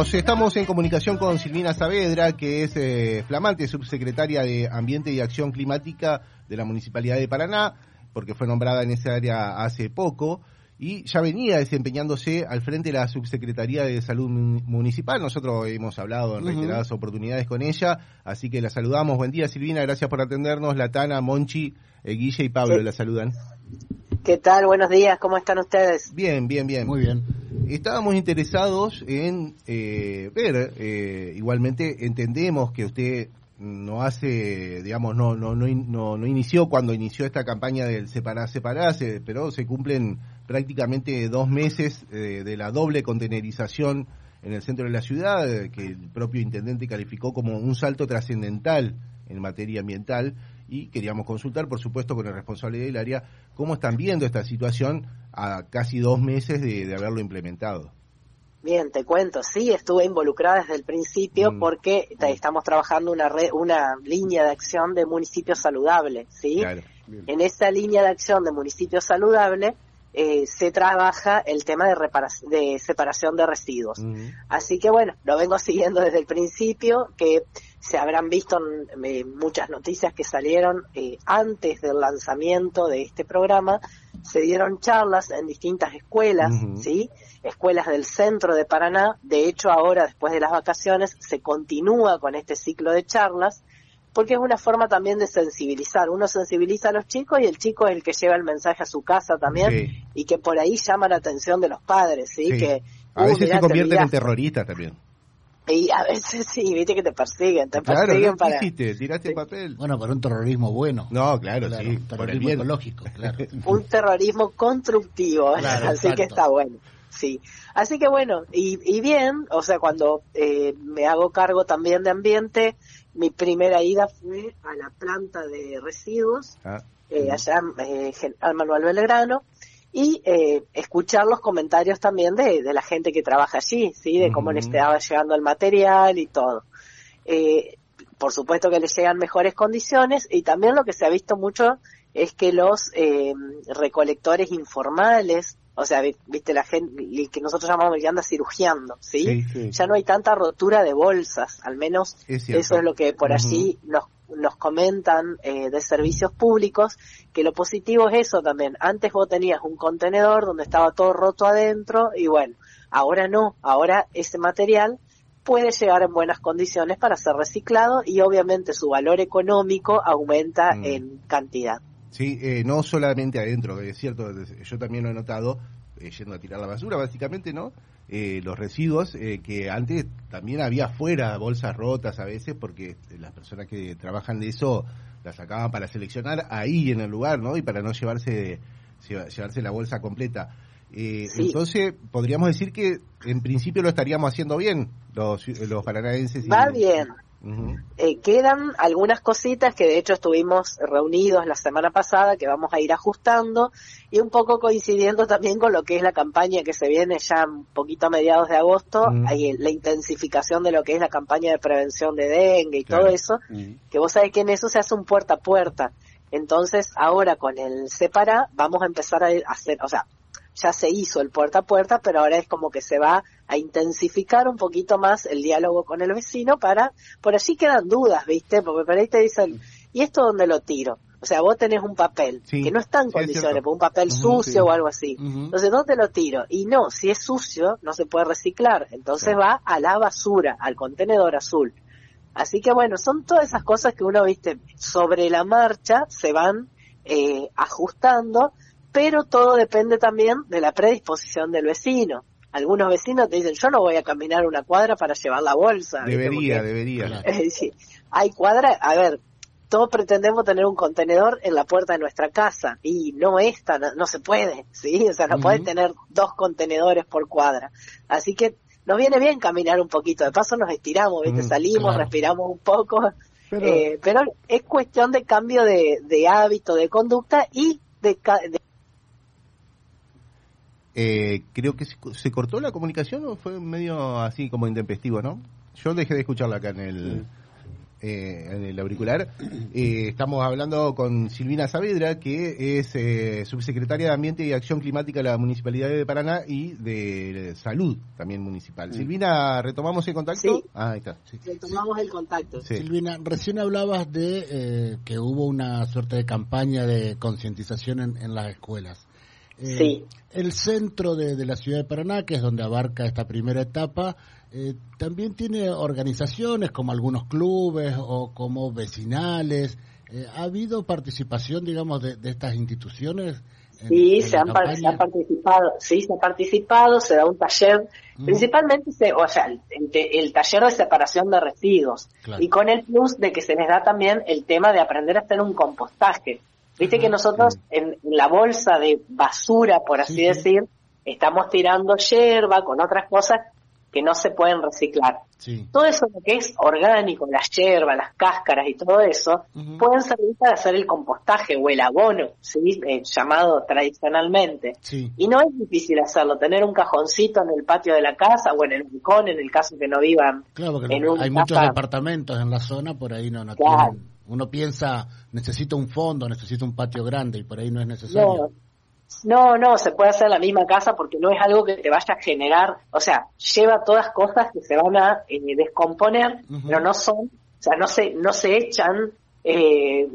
Estamos en comunicación con Silvina Saavedra, que es eh, flamante subsecretaria de Ambiente y Acción Climática de la Municipalidad de Paraná, porque fue nombrada en esa área hace poco y ya venía desempeñándose al frente de la Subsecretaría de Salud Municipal. Nosotros hemos hablado en reiteradas oportunidades con ella, así que la saludamos. Buen día, Silvina, gracias por atendernos. Latana, Monchi, eh, Guille y Pablo la saludan. ¿Qué tal? Buenos días, ¿cómo están ustedes? Bien, bien, bien. Muy bien. Estábamos interesados en eh, ver, eh, igualmente entendemos que usted no hace, digamos, no, no, no, no, inició cuando inició esta campaña del separar, separarse, pero se cumplen prácticamente dos meses eh, de la doble contenerización en el centro de la ciudad, que el propio intendente calificó como un salto trascendental en materia ambiental y queríamos consultar, por supuesto, con el responsable del área, cómo están viendo esta situación a casi dos meses de haberlo implementado. Bien, te cuento, sí, estuve involucrada desde el principio mm. porque mm. estamos trabajando una una línea de acción de municipio saludable, ¿sí? En esa línea de acción de municipio saludable eh, se trabaja el tema de, de separación de residuos. Así que bueno, lo vengo siguiendo desde el principio, que se habrán visto en, muchas noticias que salieron eh, antes del lanzamiento de este programa, se dieron charlas en distintas escuelas, ¿sí? Escuelas del centro de Paraná. De hecho, ahora, después de las vacaciones, se continúa con este ciclo de charlas, porque es una forma también de sensibilizar. Uno sensibiliza a los chicos y el chico es el que lleva el mensaje a su casa también, y que por ahí llama la atención de los padres, ¿sí? Que, a veces se convierten en terroristas también. Y a veces sí, viste que te persiguen, te persiguen para... hiciste? ¿Tiraste papel? Bueno, para un terrorismo bueno. No, claro, sí. Un terrorismo ecológico, claro. un terrorismo constructivo, así que está bueno. Sí, así que bueno, y, y bien, o sea, cuando eh, me hago cargo también de ambiente, mi primera ida fue a la planta de residuos, ah, eh, allá eh, al Manuel Belgrano, y eh, escuchar los comentarios también de, de, la gente que trabaja allí, ¿sí? De cómo le estaba llegando el material y todo. Eh, por supuesto que le llegan mejores condiciones y también lo que se ha visto mucho es que los eh, recolectores informales, o sea, viste la gente que nosotros llamamos que anda cirugiando, ¿sí? Ya no hay tanta rotura de bolsas, al menos eso es lo que por allí nos nos comentan eh, de servicios públicos que lo positivo es eso también. Antes vos tenías un contenedor donde estaba todo roto adentro y bueno, ahora no, ahora ese material puede llegar en buenas condiciones para ser reciclado y obviamente su valor económico aumenta mm. en cantidad. Sí, eh, no solamente adentro, es cierto, yo también lo he notado, eh, yendo a tirar la basura, básicamente, ¿no? Eh, los residuos eh, que antes también había fuera bolsas rotas a veces porque las personas que trabajan de eso las sacaban para seleccionar ahí en el lugar, ¿no? Y para no llevarse llevarse la bolsa completa. Entonces, podríamos decir que en principio lo estaríamos haciendo bien los, los paranaenses. Va bien, eh, quedan algunas cositas que de hecho estuvimos reunidos la semana pasada que vamos a ir ajustando y un poco coincidiendo también con lo que es la campaña que se viene ya un poquito a mediados de agosto, hay la intensificación de lo que es la campaña de prevención de dengue y todo eso, que vos sabés que en eso se hace un puerta a puerta. Entonces ahora con el separa vamos a empezar a hacer, o sea, ya se hizo el puerta a puerta, pero ahora es como que se va a intensificar un poquito más el diálogo con el vecino para, por allí quedan dudas, ¿viste? Porque por ahí te dicen, ¿y esto dónde lo tiro? O sea, vos tenés un papel que no está en condiciones, un papel sucio o algo así. Entonces, ¿dónde lo tiro? Y no, si es sucio, no se puede reciclar. Entonces va a la basura, al contenedor azul. Así que bueno, son todas esas cosas que uno, viste, sobre la marcha se van eh, ajustando pero todo depende también de la predisposición del vecino. Algunos vecinos te dicen, yo no voy a caminar una cuadra para llevar la bolsa. Debería, debería. hay cuadra, a ver, todos pretendemos tener un contenedor en la puerta de nuestra casa y no es tan, no se puede, ¿sí? O sea, no puede tener dos contenedores por cuadra. Así que nos viene bien caminar un poquito, de paso nos estiramos, ¿viste? Salimos, respiramos un poco, pero, eh, pero es cuestión de cambio de, de hábito, de conducta y de, de eh, creo que se, cortó la comunicación o fue medio así como intempestivo, ¿no? Yo dejé de escucharla acá en el... eh, en el auricular. Eh, estamos hablando con Silvina Saavedra, que es eh, subsecretaria de Ambiente y Acción Climática de la Municipalidad de Paraná y de Salud también municipal. Mm. Silvina, ¿retomamos el contacto? Sí. Ah, ahí está. Retomamos el contacto. Silvina, recién hablabas de que hubo una suerte de campaña de concientización en, las escuelas. Sí. El centro de, de la ciudad de Paraná, que es donde abarca esta primera etapa, eh, también tiene organizaciones como algunos clubes o como vecinales. Eh, ¿Ha habido participación, digamos, de, estas instituciones? sí, se, han, participado, sí, se ha participado, se da un taller, principalmente, se, o sea, el, taller de separación de residuos y con el plus de que se les da también el tema de aprender a hacer un compostaje. Viste que nosotros en, la bolsa de basura, por así decir, estamos tirando hierba con otras cosas que no se pueden reciclar. Todo eso lo que es orgánico, las hierbas, las cáscaras y todo eso, pueden servir para hacer el compostaje o el abono, ¿sí? Eh, llamado tradicionalmente. Y no es difícil hacerlo, tener un cajoncito en el patio de la casa o en el balcón, en el caso que no vivan. Claro, porque hay muchos departamentos en la zona, por ahí no, no tienen. Uno piensa, necesito un fondo, necesito un patio grande y por ahí no es necesario. No, no, se puede hacer en la misma casa porque no es algo que te vaya a generar, o sea, lleva todas cosas que se van a eh, descomponer, pero no son, o sea, no se, no se echan eh,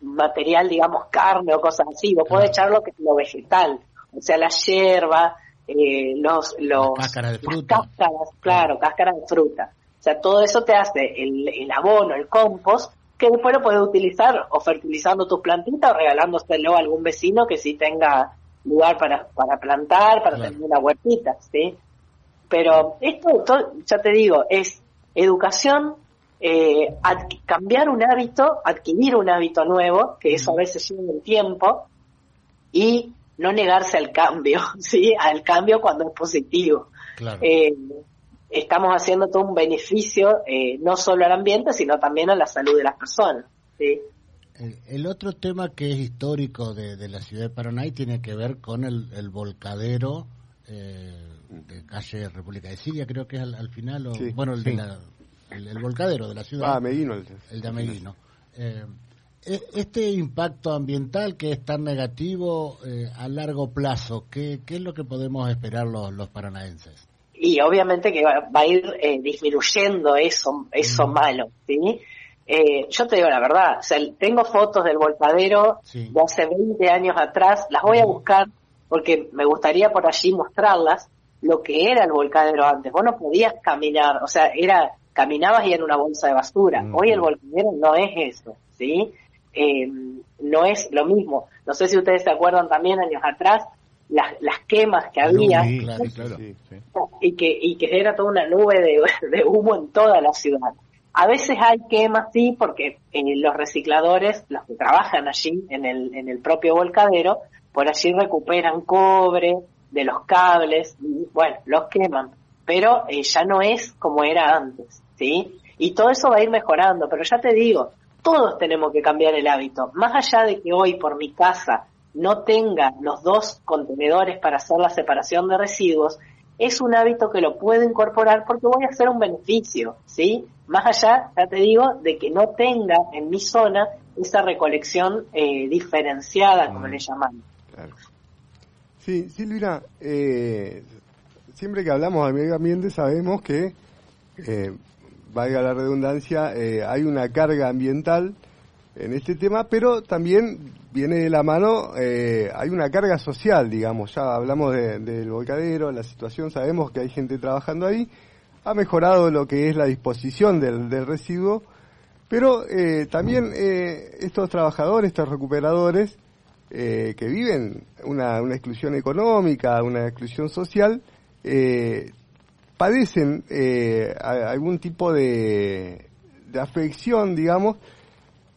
material, digamos, carne o cosas así, vos podés echar lo que lo vegetal, o sea, la hierba, eh, los, los, cáscaras de fruta. cáscaras, claro, cáscaras de fruta. O sea, todo eso te hace el, el abono, el compost, que después lo puedes utilizar o fertilizando tus plantitas o regalándoselo a algún vecino que sí tenga lugar para, para plantar, para tener una huertita, ¿sí? Pero esto, ya te digo, es educación, eh, cambiar un hábito, adquirir un hábito nuevo, que eso a veces lleva un tiempo, y no negarse al cambio, ¿sí? Al cambio cuando es positivo. Eh, estamos haciendo todo un beneficio, eh, no solo al ambiente, sino también a la salud de las personas, ¿sí? El, otro tema que es histórico de, la ciudad de Paraná y tiene que ver con el, volcadero eh, de calle República de Siria, creo que es al, final, o, bueno, el, el, volcadero de la ciudad. Ah, Meguino. El, de Ameguino. Eh, e, este impacto ambiental que es tan negativo eh, a largo plazo, ¿qué, ¿qué, es lo que podemos esperar los, los paranaenses? Y obviamente que va, a ir disminuyendo eso, eso malo, ¿sí? Eh, yo te digo la verdad, o sea, tengo fotos del volcadero de hace 20 años atrás, las voy a buscar porque me gustaría por allí mostrarlas, lo que era el volcadero antes. Vos no podías caminar, o sea, era caminabas y era una bolsa de basura. Hoy el volcadero no es eso, ¿sí? Eh, no es lo mismo. No sé si ustedes se acuerdan también años atrás, las, las quemas que había y que y que era toda una nube de, de humo en toda la ciudad. A veces hay quemas, sí, porque eh, los recicladores, los que trabajan allí en el, en el propio volcadero, por allí recuperan cobre de los cables, bueno, los queman, pero eh, ya no es como era antes, ¿sí? Y todo eso va a ir mejorando, pero ya te digo, todos tenemos que cambiar el hábito. Más allá de que hoy por mi casa no tenga los dos contenedores para hacer la separación de residuos, es un hábito que lo puedo incorporar porque voy a hacer un beneficio, ¿sí? Más allá, ya te digo, de que no tenga en mi zona esa recolección eh, diferenciada, como mm. le llaman. Claro. Sí, Silvina, eh, siempre que hablamos de medio ambiente sabemos que, eh, valga la redundancia, eh, hay una carga ambiental en este tema, pero también viene de la mano, hay una carga social, digamos, ya hablamos del volcadero, la situación, sabemos que hay gente trabajando ahí, ha mejorado lo que es la disposición del, residuo, pero eh, también eh, estos trabajadores, estos recuperadores, eh, que viven una, exclusión económica, una exclusión social, padecen algún tipo de, afección, digamos,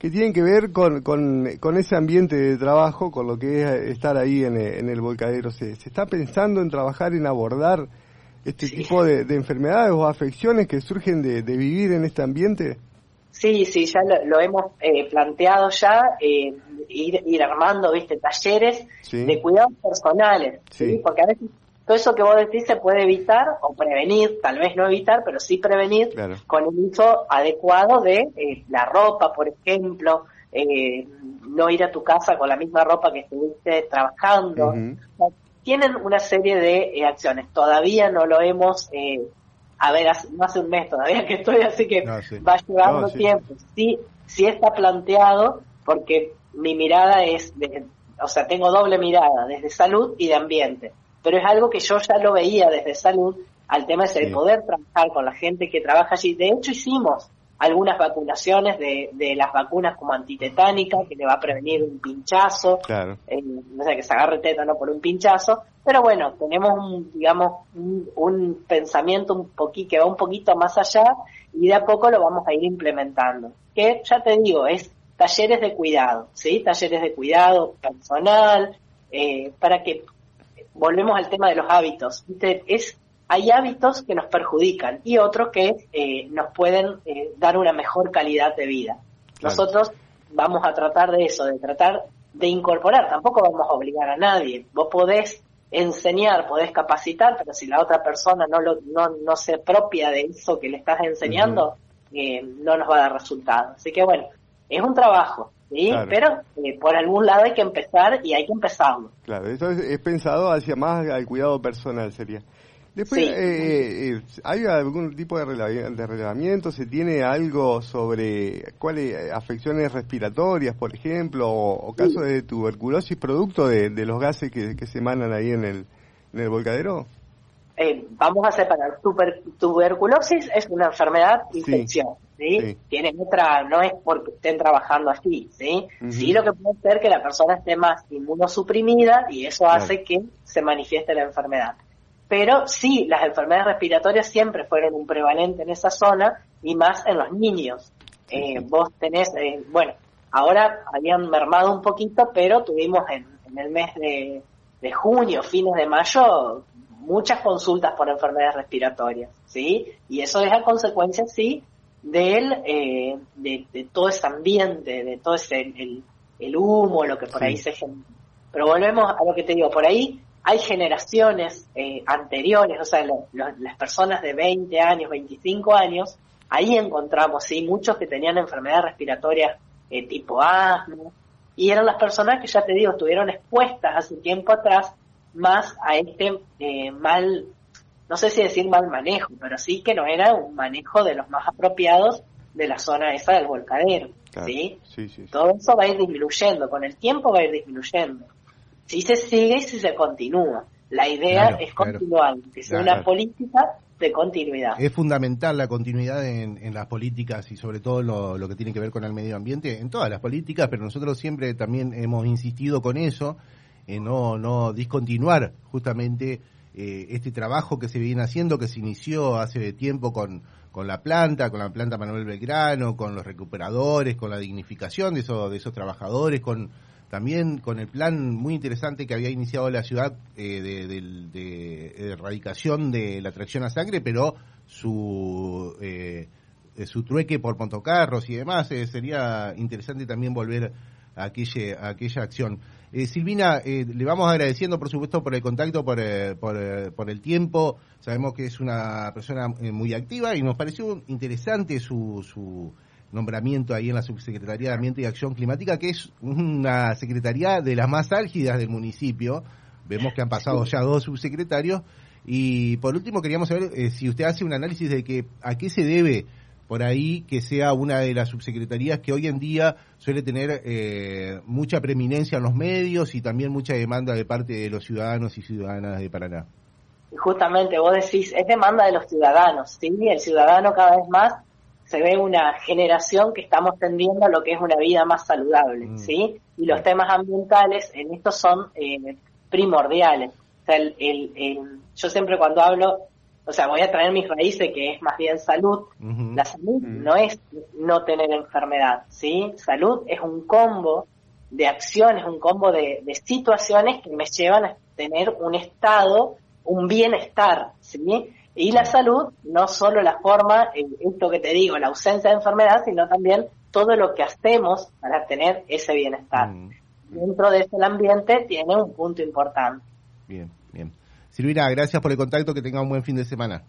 que tienen que ver con, con, ese ambiente de trabajo, con lo que es estar ahí en, el volcadero. ¿Se, ¿Se está pensando en trabajar, en abordar este tipo de, enfermedades o afecciones que surgen de, vivir en este ambiente? Sí, sí, ya lo, hemos eh, planteado ya, eh, ir, ir, armando, viste, talleres de cuidados personales, ¿sí? porque a veces todo eso que vos decís se puede evitar o prevenir, tal vez no evitar, pero sí prevenir con el uso adecuado de eh, la ropa, por ejemplo, eh, no ir a tu casa con la misma ropa que estuviste trabajando. tienen una serie de eh, acciones. Todavía no lo hemos, a ver, no hace un mes todavía que estoy, así que va llevando tiempo. Sí, sí está planteado porque mi mirada es, de, o sea, tengo doble mirada, desde salud y de ambiente pero es algo que yo ya lo veía desde salud al tema de poder trabajar con la gente que trabaja allí. De hecho, hicimos algunas vacunaciones de, de las vacunas como antitetánica, que le va a prevenir un pinchazo, claro. eh, no sé, que se agarre tétano por un pinchazo, pero bueno, tenemos un, digamos, un, pensamiento un poquito, que va un poquito más allá y de a poco lo vamos a ir implementando. Que ya te digo, es talleres de cuidado, ¿sí? Talleres de cuidado personal, eh, para que volvemos al tema de los hábitos. Es, hay hábitos que nos perjudican y otros que eh, nos pueden eh, dar una mejor calidad de vida. Nosotros vamos a tratar de eso, de tratar de incorporar, tampoco vamos a obligar a nadie. Vos podés enseñar, podés capacitar, pero si la otra persona no, lo, no, no se propia de eso que le estás enseñando, eh, no nos va a dar resultado. Así que bueno, es un trabajo, ¿sí? Pero eh, por algún lado hay que empezar y hay que empezarlo. Claro, eso es, pensado hacia más al cuidado personal, sería. Después, eh, eh, ¿hay algún tipo de, relevamiento? ¿Se tiene algo sobre cuáles afecciones respiratorias, por ejemplo, o, casos de tuberculosis producto de, los gases que, se emanan ahí en el, en el volcadero? vamos a separar. tuberculosis es una enfermedad infecciosa. ¿sí? Tienen otra, no es porque estén trabajando así, ¿sí? Sí lo que puede ser que la persona esté más inmunosuprimida y eso hace que se manifieste la enfermedad. Pero sí, las enfermedades respiratorias siempre fueron un prevalente en esa zona y más en los niños. Eh, vos tenés, eh, bueno, ahora habían mermado un poquito, pero tuvimos en, el mes de, de junio, fines de mayo, muchas consultas por enfermedades respiratorias, ¿sí? Y eso deja consecuencias, sí, del, eh, de, todo ese ambiente, de todo ese, el, el humo, lo que por ahí se genera. Pero volvemos a lo que te digo, por ahí hay generaciones eh, anteriores, o sea, las personas de 20 años, 25 años, ahí encontramos, sí, muchos que tenían enfermedades respiratorias eh, tipo asma, y eran las personas que ya te digo, estuvieron expuestas hace tiempo atrás más a este mal no sé si decir mal manejo, pero sí que no era un manejo de los más apropiados de la zona esa del volcadero. ¿sí? Todo eso va a ir disminuyendo, con el tiempo va a ir disminuyendo. Si se sigue y si se continúa. La idea es continuar, que sea una política de continuidad. Es fundamental la continuidad en, las políticas y sobre todo lo, lo, que tiene que ver con el medio ambiente, en todas las políticas, pero nosotros siempre también hemos insistido con eso, en no, no discontinuar justamente eh, este trabajo que se viene haciendo, que se inició hace tiempo con, con la planta, con la planta Manuel Belgrano, con los recuperadores, con la dignificación de esos, de esos trabajadores, con también con el plan muy interesante que había iniciado la ciudad eh, de, erradicación de la tracción a sangre, pero su eh, su trueque por pontocarros y demás, sería interesante también volver aquella, aquella acción. Eh, Silvina, eh, le vamos agradeciendo, por supuesto, por el contacto, por, eh, por, el tiempo. Sabemos que es una persona muy activa y nos pareció interesante su, su nombramiento ahí en la Subsecretaría de Ambiente y Acción Climática, que es una secretaría de las más álgidas del municipio. Vemos que han pasado ya dos subsecretarios. Y por último, queríamos saber si usted hace un análisis de que a qué se debe por ahí que sea una de las subsecretarías que hoy en día suele tener eh, mucha preeminencia en los medios y también mucha demanda de parte de los ciudadanos y ciudadanas de Paraná. Justamente, vos decís, es demanda de los ciudadanos, ¿sí? El ciudadano cada vez más se ve una generación que estamos tendiendo a lo que es una vida más saludable, mm. ¿sí? Y los temas ambientales en esto son eh, primordiales. O sea, el, yo siempre cuando hablo o sea, voy a traer mis raíces, que es más bien salud. La salud no es no tener enfermedad, ¿sí? Salud es un combo de acciones, un combo de, situaciones que me llevan a tener un estado, un bienestar, ¿sí? Y la salud, no solo la forma, esto que te digo, la ausencia de enfermedad, sino también todo lo que hacemos para tener ese bienestar. Dentro de ese ambiente tiene un punto importante. Bien. Silvina, gracias por el contacto, que tenga un buen fin de semana.